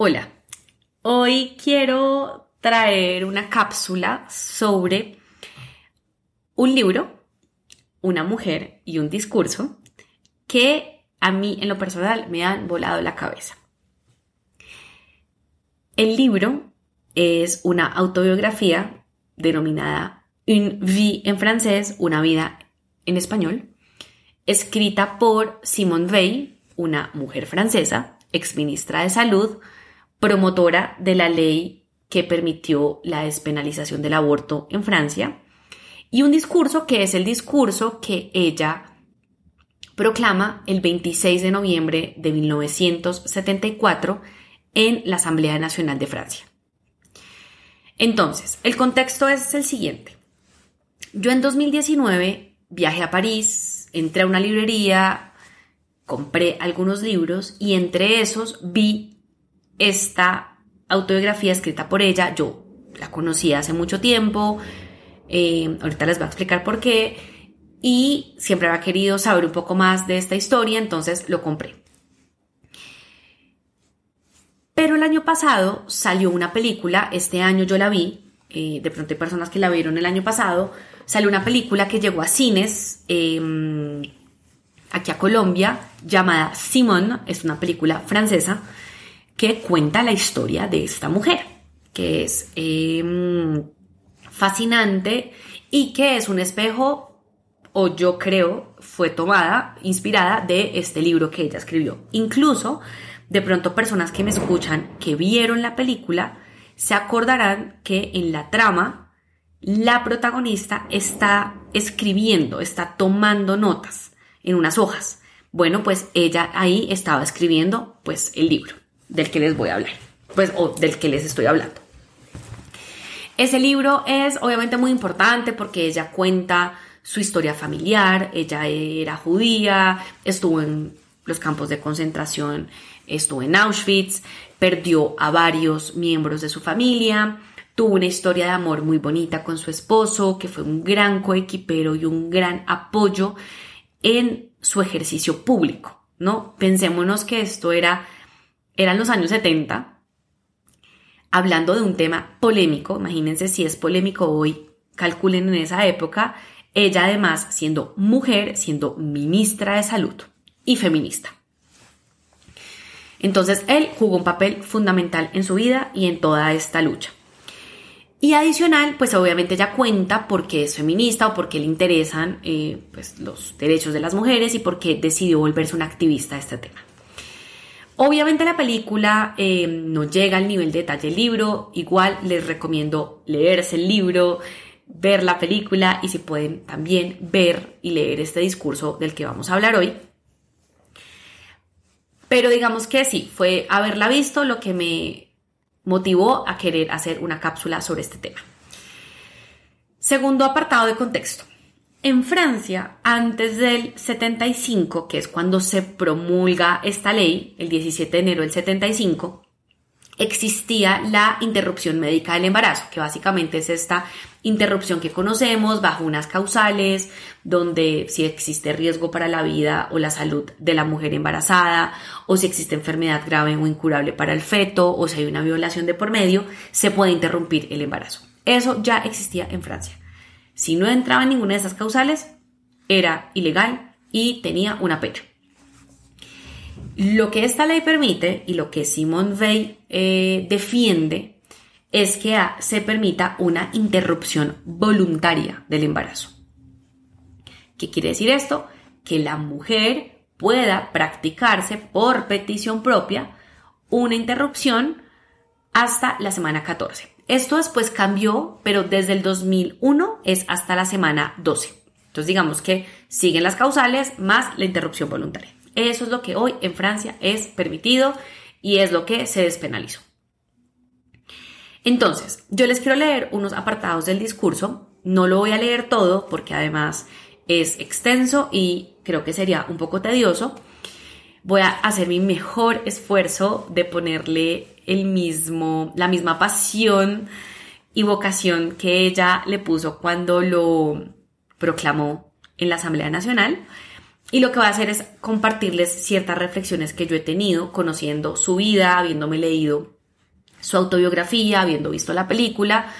Hola, hoy quiero traer una cápsula sobre un libro, una mujer y un discurso que a mí en lo personal me han volado la cabeza. El libro es una autobiografía denominada Une vie en francés, una vida en español, escrita por Simone Weil, una mujer francesa, exministra de Salud, promotora de la ley que permitió la despenalización del aborto en Francia, y un discurso que es el discurso que ella proclama el 26 de noviembre de 1974 en la Asamblea Nacional de Francia. Entonces, el contexto es el siguiente. Yo en 2019 viajé a París, entré a una librería, compré algunos libros y entre esos vi esta autobiografía escrita por ella, yo la conocí hace mucho tiempo, eh, ahorita les voy a explicar por qué, y siempre había querido saber un poco más de esta historia, entonces lo compré. Pero el año pasado salió una película, este año yo la vi, eh, de pronto hay personas que la vieron el año pasado, salió una película que llegó a cines em, aquí a Colombia llamada Simone, es una película francesa, que cuenta la historia de esta mujer, que es em, fascinante y que es un espejo, o yo creo, fue tomada, inspirada de este libro que ella escribió. Incluso, de pronto, personas que me escuchan, que vieron la película, se acordarán que en la trama, la protagonista está escribiendo, está tomando notas en unas hojas. Bueno, pues ella ahí estaba escribiendo pues el libro del que les voy a hablar, pues, o del que les estoy hablando. Ese libro es obviamente muy importante porque ella cuenta su historia familiar, ella era judía, estuvo en los campos de concentración, estuvo en Auschwitz, perdió a varios miembros de su familia, tuvo una historia de amor muy bonita con su esposo, que fue un gran coequipero y un gran apoyo en su ejercicio público, ¿no? Pensémonos que esto era eran los años 70, hablando de un tema polémico, imagínense si es polémico hoy, calculen en esa época, ella además siendo mujer, siendo ministra de salud y feminista. Entonces él jugó un papel fundamental en su vida y en toda esta lucha. Y adicional, pues obviamente ella cuenta por qué es feminista o por qué le interesan eh, pues, los derechos de las mujeres y por qué decidió volverse una activista de este tema. Obviamente la película eh, no llega al nivel de detalle del libro, igual les recomiendo leerse el libro, ver la película y si pueden también ver y leer este discurso del que vamos a hablar hoy. Pero digamos que sí, fue haberla visto lo que me motivó a querer hacer una cápsula sobre este tema. Segundo apartado de contexto. En Francia, antes del 75, que es cuando se promulga esta ley, el 17 de enero del 75, existía la interrupción médica del embarazo, que básicamente es esta interrupción que conocemos bajo unas causales, donde si existe riesgo para la vida o la salud de la mujer embarazada, o si existe enfermedad grave o incurable para el feto, o si hay una violación de por medio, se puede interrumpir el embarazo. Eso ya existía en Francia. Si no entraba en ninguna de esas causales, era ilegal y tenía una pena. Lo que esta ley permite y lo que Simone Weil eh, defiende es que se permita una interrupción voluntaria del embarazo. ¿Qué quiere decir esto? Que la mujer pueda practicarse por petición propia una interrupción hasta la semana 14. Esto después cambió, pero desde el 2001 es hasta la semana 12. Entonces digamos que siguen las causales más la interrupción voluntaria. Eso es lo que hoy en Francia es permitido y es lo que se despenalizó. Entonces, yo les quiero leer unos apartados del discurso. No lo voy a leer todo porque además es extenso y creo que sería un poco tedioso. Voy a hacer mi mejor esfuerzo de ponerle el mismo, la misma pasión y vocación que ella le puso cuando lo proclamó en la Asamblea Nacional. y lo que voy a hacer es compartirles ciertas reflexiones que yo he tenido conociendo su vida, habiéndome leído su autobiografía, habiendo visto la película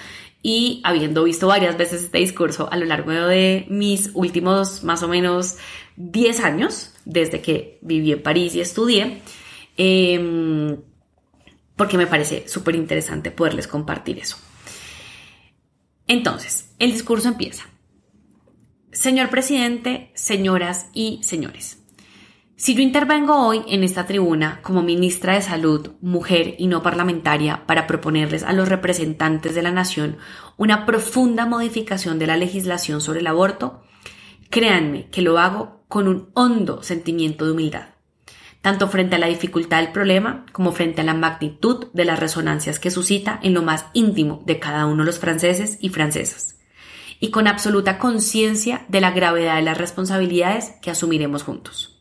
y habiendo visto varias veces este discurso a lo largo de mis últimos más o menos 10 años, desde que viví en París y estudié, em, porque me parece súper interesante poderles compartir eso. Entonces, el discurso empieza. Señor presidente, señoras y señores, si yo intervengo hoy en esta tribuna como ministra de Salud, mujer y no parlamentaria para proponerles a los representantes de la nación una profunda modificación de la legislación sobre el aborto, créanme que lo hago con un hondo sentimiento de humildad, tanto frente a la dificultad del problema como frente a la magnitud de las resonancias que suscita en lo más íntimo de cada uno de los franceses y francesas y con absoluta conciencia de la gravedad de las responsabilidades que asumiremos juntos.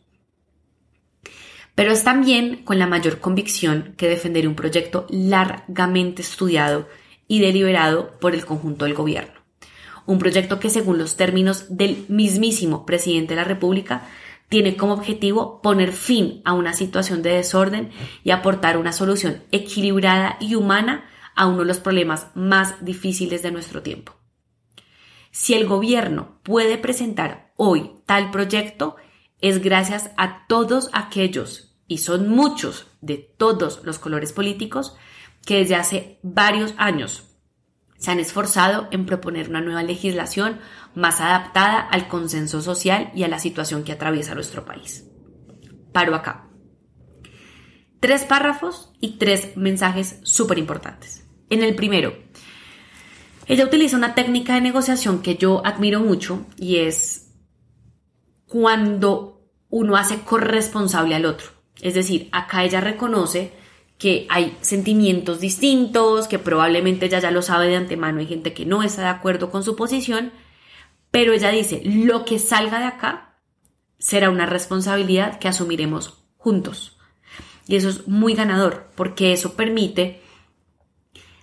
Pero es también con la mayor convicción que defenderé un proyecto largamente estudiado y deliberado por el conjunto del gobierno. Un proyecto que, según los términos del mismísimo presidente de la República, tiene como objetivo poner fin a una situación de desorden y aportar una solución equilibrada y humana a uno de los problemas más difíciles de nuestro tiempo. Si el gobierno puede presentar hoy tal proyecto, es gracias a todos aquellos, y son muchos de todos los colores políticos, que desde hace varios años se han esforzado en proponer una nueva legislación más adaptada al consenso social y a la situación que atraviesa nuestro país. Paro acá. Tres párrafos y tres mensajes súper importantes. En el primero, ella utiliza una técnica de negociación que yo admiro mucho y es cuando uno hace corresponsable al otro. Es decir, acá ella reconoce que hay sentimientos distintos, que probablemente ella ya lo sabe de antemano, hay gente que no está de acuerdo con su posición, pero ella dice, lo que salga de acá será una responsabilidad que asumiremos juntos. Y eso es muy ganador, porque eso permite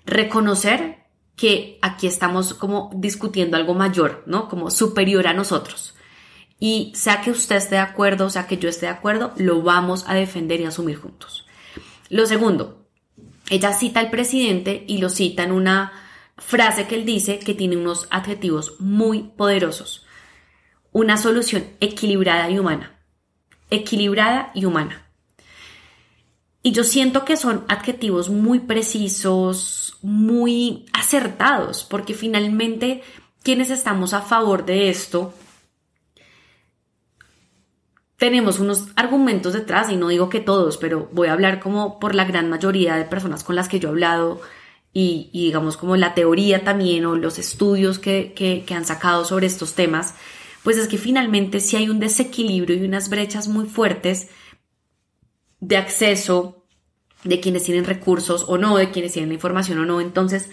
reconocer que aquí estamos como discutiendo algo mayor, ¿no? Como superior a nosotros. Y sea que usted esté de acuerdo, sea que yo esté de acuerdo, lo vamos a defender y asumir juntos. Lo segundo, ella cita al presidente y lo cita en una frase que él dice que tiene unos adjetivos muy poderosos. Una solución equilibrada y humana. Equilibrada y humana. Y yo siento que son adjetivos muy precisos, muy acertados, porque finalmente quienes estamos a favor de esto tenemos unos argumentos detrás, y no digo que todos, pero voy a hablar como por la gran mayoría de personas con las que yo he hablado y, digamos como la teoría también o los estudios que, que han sacado sobre estos temas, pues es que finalmente si hay un desequilibrio y unas brechas muy fuertes de acceso de quienes tienen recursos o no, de quienes tienen la información o no. Entonces,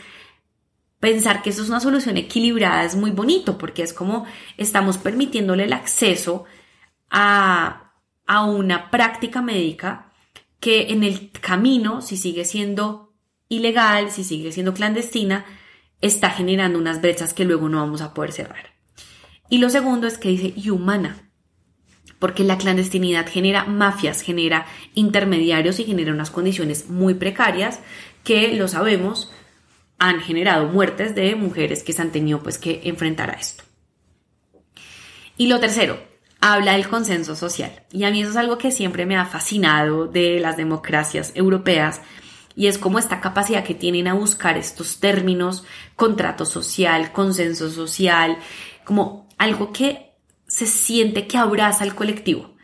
pensar que eso es una solución equilibrada es muy bonito porque es como estamos permitiéndole el acceso a, a una práctica médica que en el camino, si sigue siendo ilegal, si sigue siendo clandestina, está generando unas brechas que luego no vamos a poder cerrar. Y lo segundo es que dice y humana porque la clandestinidad genera mafias, genera intermediarios y genera unas condiciones muy precarias que, lo sabemos, han generado muertes de mujeres que se han tenido pues que enfrentar a esto. Y lo tercero, habla del consenso social. Y a mí eso es algo que siempre me ha fascinado de las democracias europeas y es como esta capacidad que tienen a buscar estos términos, contrato social, consenso social, como algo que se siente que abraza al colectivo.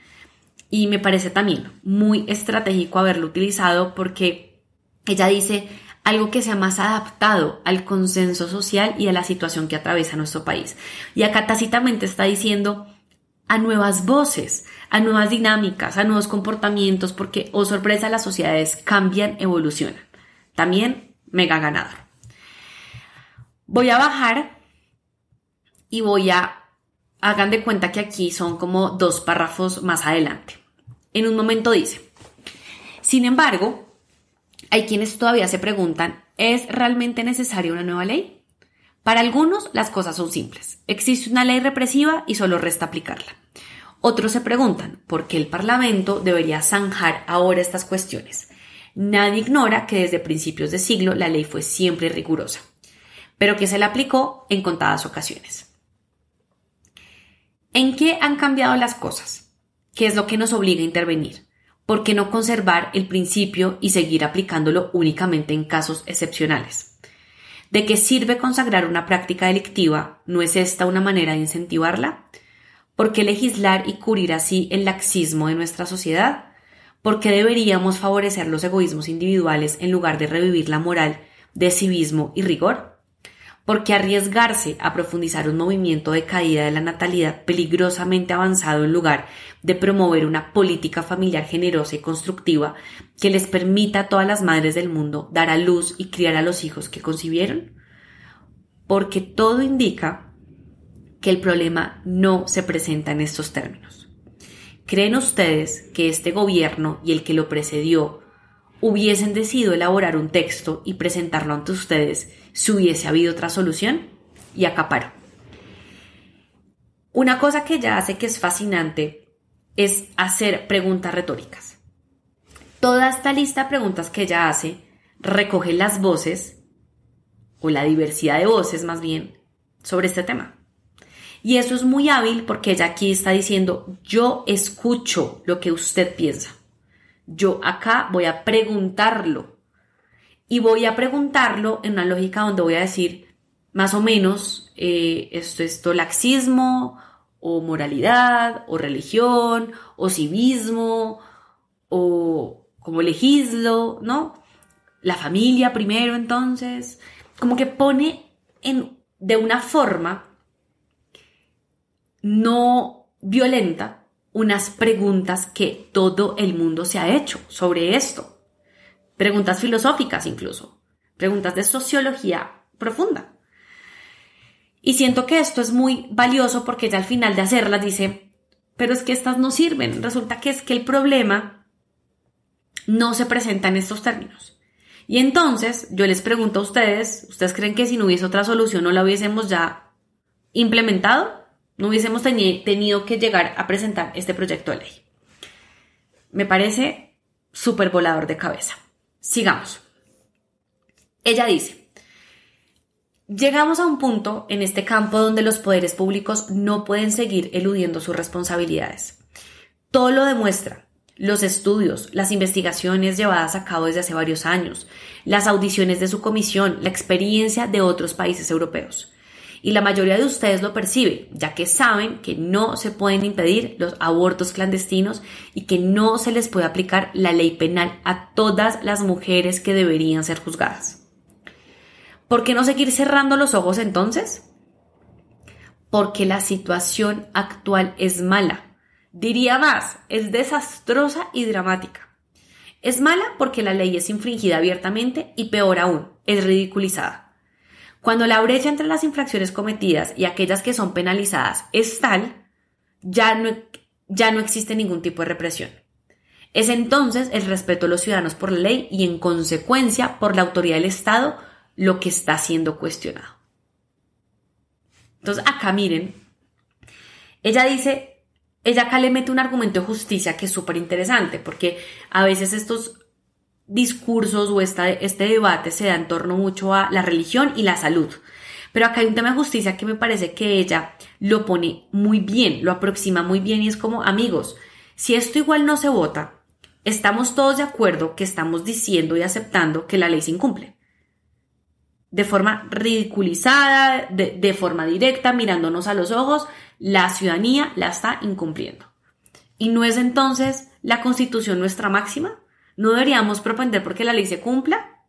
Y me parece también muy estratégico haberlo utilizado porque ella dice algo que sea más adaptado al consenso social y a la situación que atraviesa nuestro país. Y acá tácitamente está diciendo a nuevas voces, a nuevas dinámicas, a nuevos comportamientos, porque, oh sorpresa, las sociedades cambian, evolucionan. También mega ganador. Voy a bajar y voy a hagan de cuenta que aquí son como dos párrafos más adelante. En un momento dice, sin embargo, hay quienes todavía se preguntan, ¿es realmente necesaria una nueva ley? Para algunos las cosas son simples. Existe una ley represiva y solo resta aplicarla. Otros se preguntan por qué el Parlamento debería zanjar ahora estas cuestiones. Nadie ignora que desde principios de siglo la ley fue siempre rigurosa, pero que se la aplicó en contadas ocasiones. ¿En qué han cambiado las cosas? ¿Qué es lo que nos obliga a intervenir? ¿Por qué no conservar el principio y seguir aplicándolo únicamente en casos excepcionales? ¿De qué sirve consagrar una práctica delictiva? ¿No es esta una manera de incentivarla? ¿Por qué legislar y cubrir así el laxismo de nuestra sociedad? ¿Por qué deberíamos favorecer los egoísmos individuales en lugar de revivir la moral de civismo y rigor? ¿Por qué arriesgarse a profundizar un movimiento de caída de la natalidad peligrosamente avanzado en lugar de promover una política familiar generosa y constructiva que les permita a todas las madres del mundo dar a luz y criar a los hijos que concibieron? Porque todo indica que el problema no se presenta en estos términos. ¿Creen ustedes que este gobierno y el que lo precedió hubiesen decidido elaborar un texto y presentarlo ante ustedes si hubiese habido otra solución? Y acaparo. Una cosa que ella hace que es fascinante es hacer preguntas retóricas. Toda esta lista de preguntas que ella hace recoge las voces, o la diversidad de voces más bien, sobre este tema. Y eso es muy hábil porque ella aquí está diciendo, yo escucho lo que usted piensa. Yo acá voy a preguntarlo. Y voy a preguntarlo en una lógica donde voy a decir, más o menos, eh, esto es laxismo, o moralidad, o religión, o civismo, o como legislo, ¿no? La familia primero entonces, como que pone en, de una forma no violenta unas preguntas que todo el mundo se ha hecho sobre esto. Preguntas filosóficas incluso, preguntas de sociología profunda. Y siento que esto es muy valioso porque ella al final de hacerlas dice, pero es que estas no sirven. Resulta que es que el problema no se presenta en estos términos. Y entonces yo les pregunto a ustedes, ¿ustedes creen que si no hubiese otra solución no la hubiésemos ya implementado? no hubiésemos tenido que llegar a presentar este proyecto de ley. Me parece súper volador de cabeza. Sigamos. Ella dice, llegamos a un punto en este campo donde los poderes públicos no pueden seguir eludiendo sus responsabilidades. Todo lo demuestra. Los estudios, las investigaciones llevadas a cabo desde hace varios años, las audiciones de su comisión, la experiencia de otros países europeos y la mayoría de ustedes lo percibe, ya que saben que no se pueden impedir los abortos clandestinos y que no se les puede aplicar la ley penal a todas las mujeres que deberían ser juzgadas. ¿Por qué no seguir cerrando los ojos entonces? Porque la situación actual es mala. Diría más, es desastrosa y dramática. Es mala porque la ley es infringida abiertamente y peor aún, es ridiculizada. Cuando la brecha entre las infracciones cometidas y aquellas que son penalizadas es tal, ya no, ya no existe ningún tipo de represión. Es entonces el respeto a los ciudadanos por la ley y en consecuencia por la autoridad del Estado lo que está siendo cuestionado. Entonces acá miren, ella dice, ella acá le mete un argumento de justicia que es súper interesante porque a veces estos discursos o este debate se da en torno mucho a la religión y la salud. Pero acá hay un tema de justicia que me parece que ella lo pone muy bien, lo aproxima muy bien y es como, amigos, si esto igual no se vota, estamos todos de acuerdo que estamos diciendo y aceptando que la ley se incumple. De forma ridiculizada, de, de forma directa, mirándonos a los ojos, la ciudadanía la está incumpliendo. ¿Y no es entonces la constitución nuestra máxima? No deberíamos propender porque la ley se cumpla.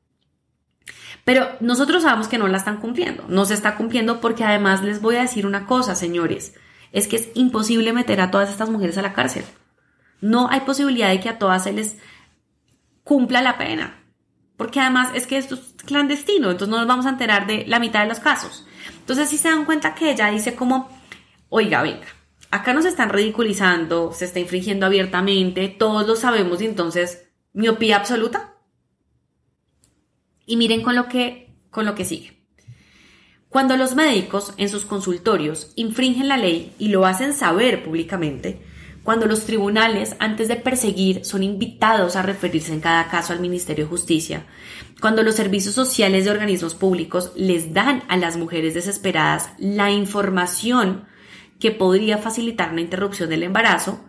Pero nosotros sabemos que no la están cumpliendo. No se está cumpliendo porque además les voy a decir una cosa, señores. Es que es imposible meter a todas estas mujeres a la cárcel. No hay posibilidad de que a todas se les cumpla la pena. Porque además es que esto es clandestino, entonces no nos vamos a enterar de la mitad de los casos. Entonces si se dan cuenta que ella dice como, oiga, venga, acá nos están ridiculizando, se está infringiendo abiertamente, todos lo sabemos y entonces miopía absoluta. Y miren con lo que, con lo que sigue. Cuando los médicos en sus consultorios infringen la ley y lo hacen saber públicamente, cuando los tribunales, antes de perseguir, son invitados a referirse en cada caso al Ministerio de Justicia, cuando los servicios sociales de organismos públicos les dan a las mujeres desesperadas la información que podría facilitar la interrupción del embarazo,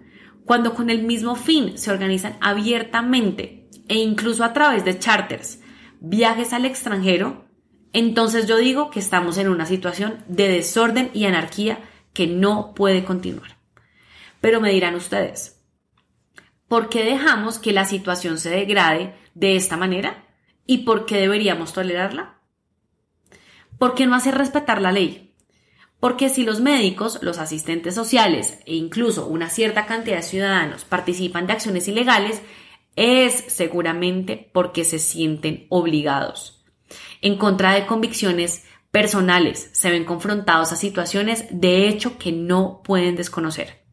cuando con el mismo fin se organizan abiertamente e incluso a través de charters viajes al extranjero, entonces yo digo que estamos en una situación de desorden y anarquía que no puede continuar. Pero me dirán ustedes, ¿por qué dejamos que la situación se degrade de esta manera? ¿Y por qué deberíamos tolerarla? ¿Por qué no hacer respetar la ley? Porque si los médicos, los asistentes sociales e incluso una cierta cantidad de ciudadanos participan de acciones ilegales, es seguramente porque se sienten obligados. En contra de convicciones personales, se ven confrontados a situaciones de hecho que no pueden desconocer.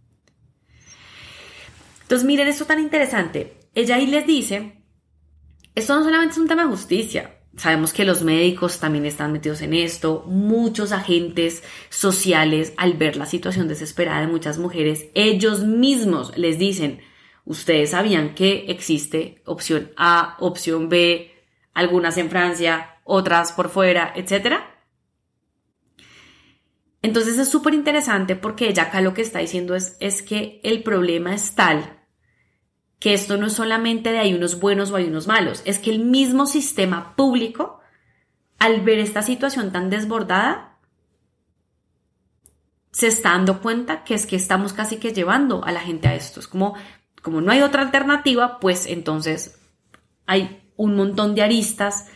Entonces miren esto tan interesante. Ella ahí les dice, esto no solamente es un tema de justicia, Sabemos que los médicos también están metidos en esto, muchos agentes sociales al ver la situación desesperada de muchas mujeres, ellos mismos les dicen, ustedes sabían que existe opción A, opción B, algunas en Francia, otras por fuera, etc. Entonces es súper interesante porque ella acá lo que está diciendo es, es que el problema es tal que esto no es solamente de hay unos buenos o hay unos malos, es que el mismo sistema público, al ver esta situación tan desbordada, se está dando cuenta que es que estamos casi que llevando a la gente a esto. Es como, como no hay otra alternativa, pues entonces hay un montón de aristas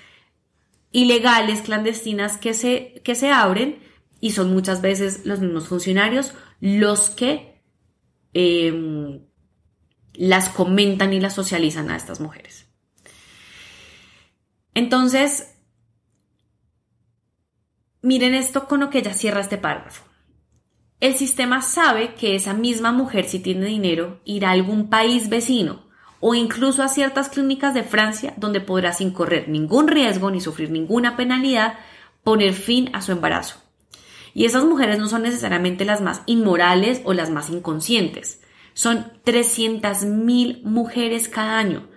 ilegales, clandestinas que se, que se abren y son muchas veces los mismos funcionarios los que em, las comentan y las socializan a estas mujeres. Entonces, miren esto con lo que ella cierra este párrafo. El sistema sabe que esa misma mujer, si tiene dinero, irá a algún país vecino o incluso a ciertas clínicas de Francia donde podrá sin correr ningún riesgo ni sufrir ninguna penalidad poner fin a su embarazo. Y esas mujeres no son necesariamente las más inmorales o las más inconscientes. Son 300.000 mujeres cada año.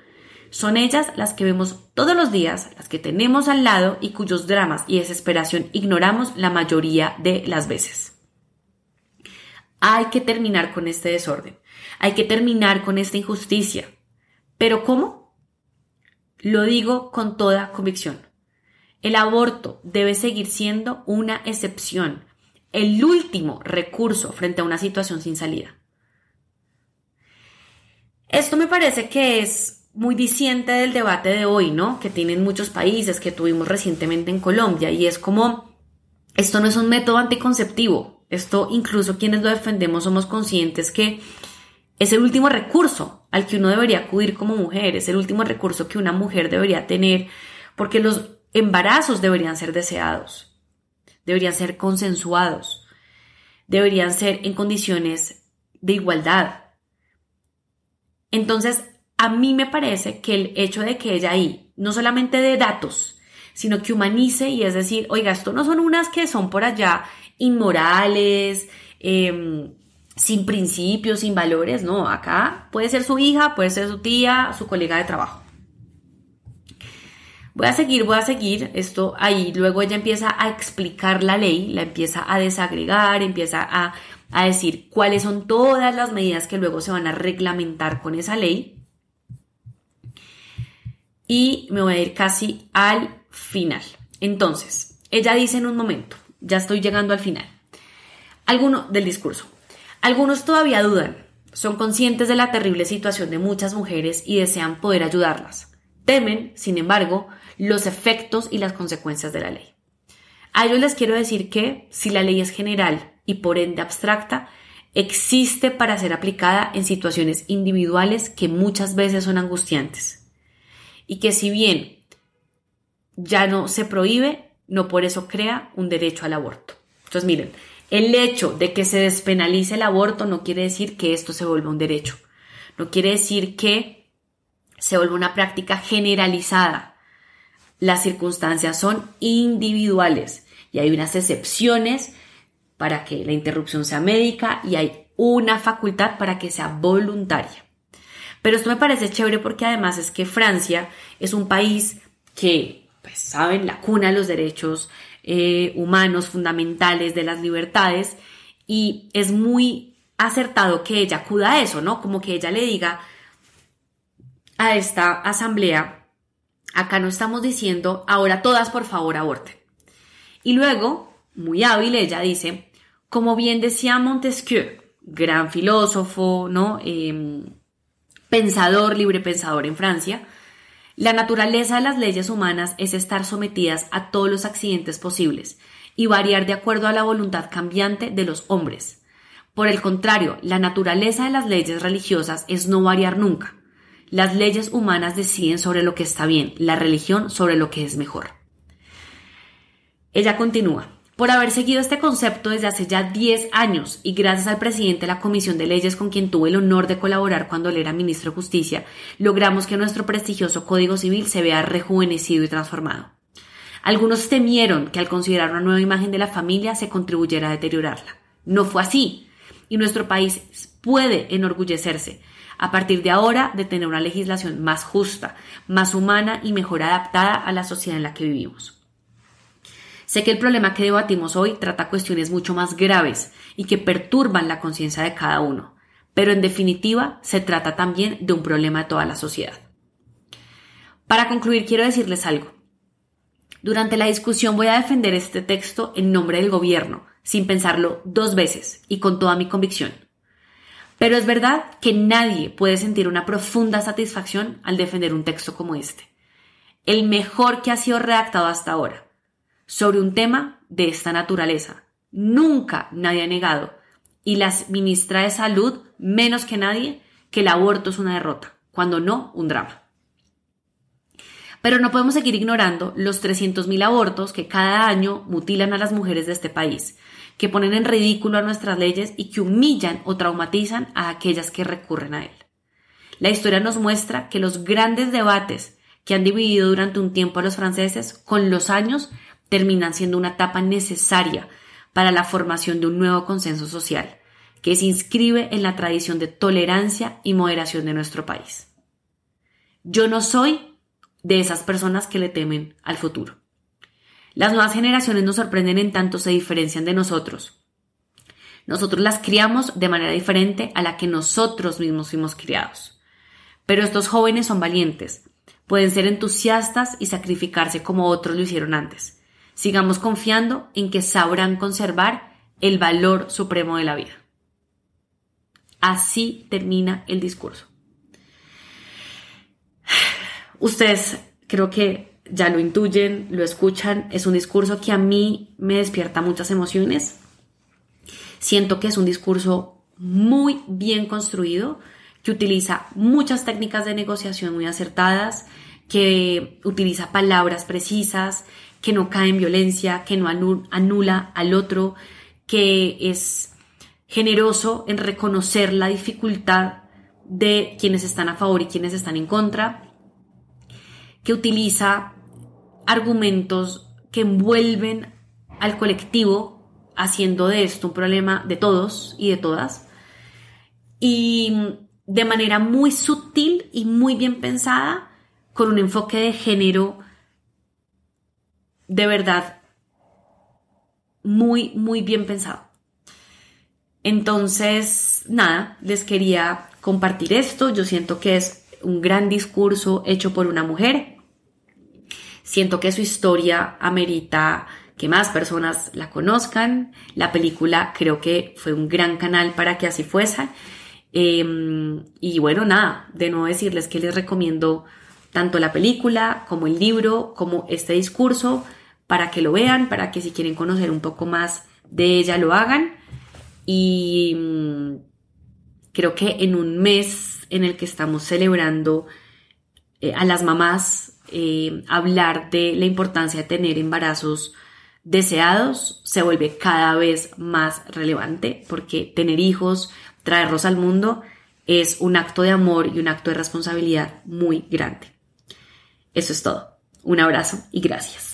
Son ellas las que vemos todos los días, las que tenemos al lado y cuyos dramas y desesperación ignoramos la mayoría de las veces. Hay que terminar con este desorden. Hay que terminar con esta injusticia. ¿Pero cómo? Lo digo con toda convicción. El aborto debe seguir siendo una excepción, el último recurso frente a una situación sin salida. Esto me parece que es muy disiente del debate de hoy, ¿no? Que tienen muchos países, que tuvimos recientemente en Colombia, y es como, esto no es un método anticonceptivo, esto incluso quienes lo defendemos somos conscientes que es el último recurso al que uno debería acudir como mujer, es el último recurso que una mujer debería tener, porque los embarazos deberían ser deseados, deberían ser consensuados, deberían ser en condiciones de igualdad, entonces, a mí me parece que el hecho de que ella ahí, no solamente de datos, sino que humanice y es decir, oiga, esto no son unas que son por allá inmorales, em, sin principios, sin valores, no, acá puede ser su hija, puede ser su tía, su colega de trabajo. Voy a seguir, voy a seguir esto ahí. Luego ella empieza a explicar la ley, la empieza a desagregar, empieza a a decir cuáles son todas las medidas que luego se van a reglamentar con esa ley. Y me voy a ir casi al final. Entonces, ella dice en un momento, ya estoy llegando al final, alguno del discurso. Algunos todavía dudan, son conscientes de la terrible situación de muchas mujeres y desean poder ayudarlas. Temen, sin embargo, los efectos y las consecuencias de la ley. A ellos les quiero decir que si la ley es general y por ende abstracta, existe para ser aplicada en situaciones individuales que muchas veces son angustiantes. Y que si bien ya no se prohíbe, no por eso crea un derecho al aborto. Entonces miren, el hecho de que se despenalice el aborto no quiere decir que esto se vuelva un derecho. No quiere decir que se vuelva una práctica generalizada. Las circunstancias son individuales y hay unas excepciones para que la interrupción sea médica y hay una facultad para que sea voluntaria. Pero esto me parece chévere porque además es que Francia es un país que, pues, saben, la cuna de los derechos eh, humanos fundamentales, de las libertades, y es muy acertado que ella acuda a eso, ¿no? Como que ella le diga a esta asamblea, acá no estamos diciendo, ahora todas por favor aborten. Y luego, muy hábil, ella dice, como bien decía Montesquieu, gran filósofo, ¿no? Em, pensador, libre pensador en Francia, la naturaleza de las leyes humanas es estar sometidas a todos los accidentes posibles y variar de acuerdo a la voluntad cambiante de los hombres. Por el contrario, la naturaleza de las leyes religiosas es no variar nunca. Las leyes humanas deciden sobre lo que está bien, la religión sobre lo que es mejor. Ella continúa por haber seguido este concepto desde hace ya 10 años y gracias al presidente de la Comisión de Leyes con quien tuve el honor de colaborar cuando él era ministro de Justicia, logramos que nuestro prestigioso Código Civil se vea rejuvenecido y transformado. Algunos temieron que al considerar una nueva imagen de la familia se contribuyera a deteriorarla. No fue así, y nuestro país puede enorgullecerse a partir de ahora de tener una legislación más justa, más humana y mejor adaptada a la sociedad en la que vivimos. Sé que el problema que debatimos hoy trata cuestiones mucho más graves y que perturban la conciencia de cada uno, pero en definitiva se trata también de un problema de toda la sociedad. Para concluir, quiero decirles algo. Durante la discusión voy a defender este texto en nombre del gobierno, sin pensarlo dos veces y con toda mi convicción. Pero es verdad que nadie puede sentir una profunda satisfacción al defender un texto como este. El mejor que ha sido redactado hasta ahora sobre un tema de esta naturaleza. Nunca nadie ha negado, y la ministra de Salud, menos que nadie, que el aborto es una derrota, cuando no un drama. Pero no podemos seguir ignorando los 300.000 abortos que cada año mutilan a las mujeres de este país, que ponen en ridículo a nuestras leyes y que humillan o traumatizan a aquellas que recurren a él. La historia nos muestra que los grandes debates que han dividido durante un tiempo a los franceses, con los años terminan siendo una etapa necesaria para la formación de un nuevo consenso social, que se inscribe en la tradición de tolerancia y moderación de nuestro país. Yo no soy de esas personas que le temen al futuro. Las nuevas generaciones nos sorprenden en tanto se diferencian de nosotros. Nosotros las criamos de manera diferente a la que nosotros mismos fuimos criados. Pero estos jóvenes son valientes, pueden ser entusiastas y sacrificarse como otros lo hicieron antes. Sigamos confiando en que sabrán conservar el valor supremo de la vida. Así termina el discurso. Ustedes creo que ya lo intuyen, lo escuchan. Es un discurso que a mí me despierta muchas emociones. Siento que es un discurso muy bien construido, que utiliza muchas técnicas de negociación muy acertadas, que utiliza palabras precisas, que no cae en violencia, que no anula al otro, que es generoso en reconocer la dificultad de quienes están a favor y quienes están en contra, que utiliza argumentos que envuelven al colectivo haciendo de esto un problema de todos y de todas. Y de manera muy sutil y muy bien pensada con un enfoque de género de verdad muy, muy bien pensado. Entonces, nada, les quería compartir esto. Yo siento que es un gran discurso hecho por una mujer. Siento que su historia amerita que más personas la conozcan. La película creo que fue un gran canal para que así fuese. Em, y bueno, nada, de no decirles que les recomiendo tanto la película como el libro, como este discurso para que lo vean, para que si quieren conocer un poco más de ella lo hagan. Y mm, creo que en un mes en el que estamos celebrando eh, a las mamás, eh, hablar de la importancia de tener embarazos deseados se vuelve cada vez más relevante porque tener hijos, traerlos al mundo, es un acto de amor y un acto de responsabilidad muy grande. Eso es todo. Un abrazo y gracias.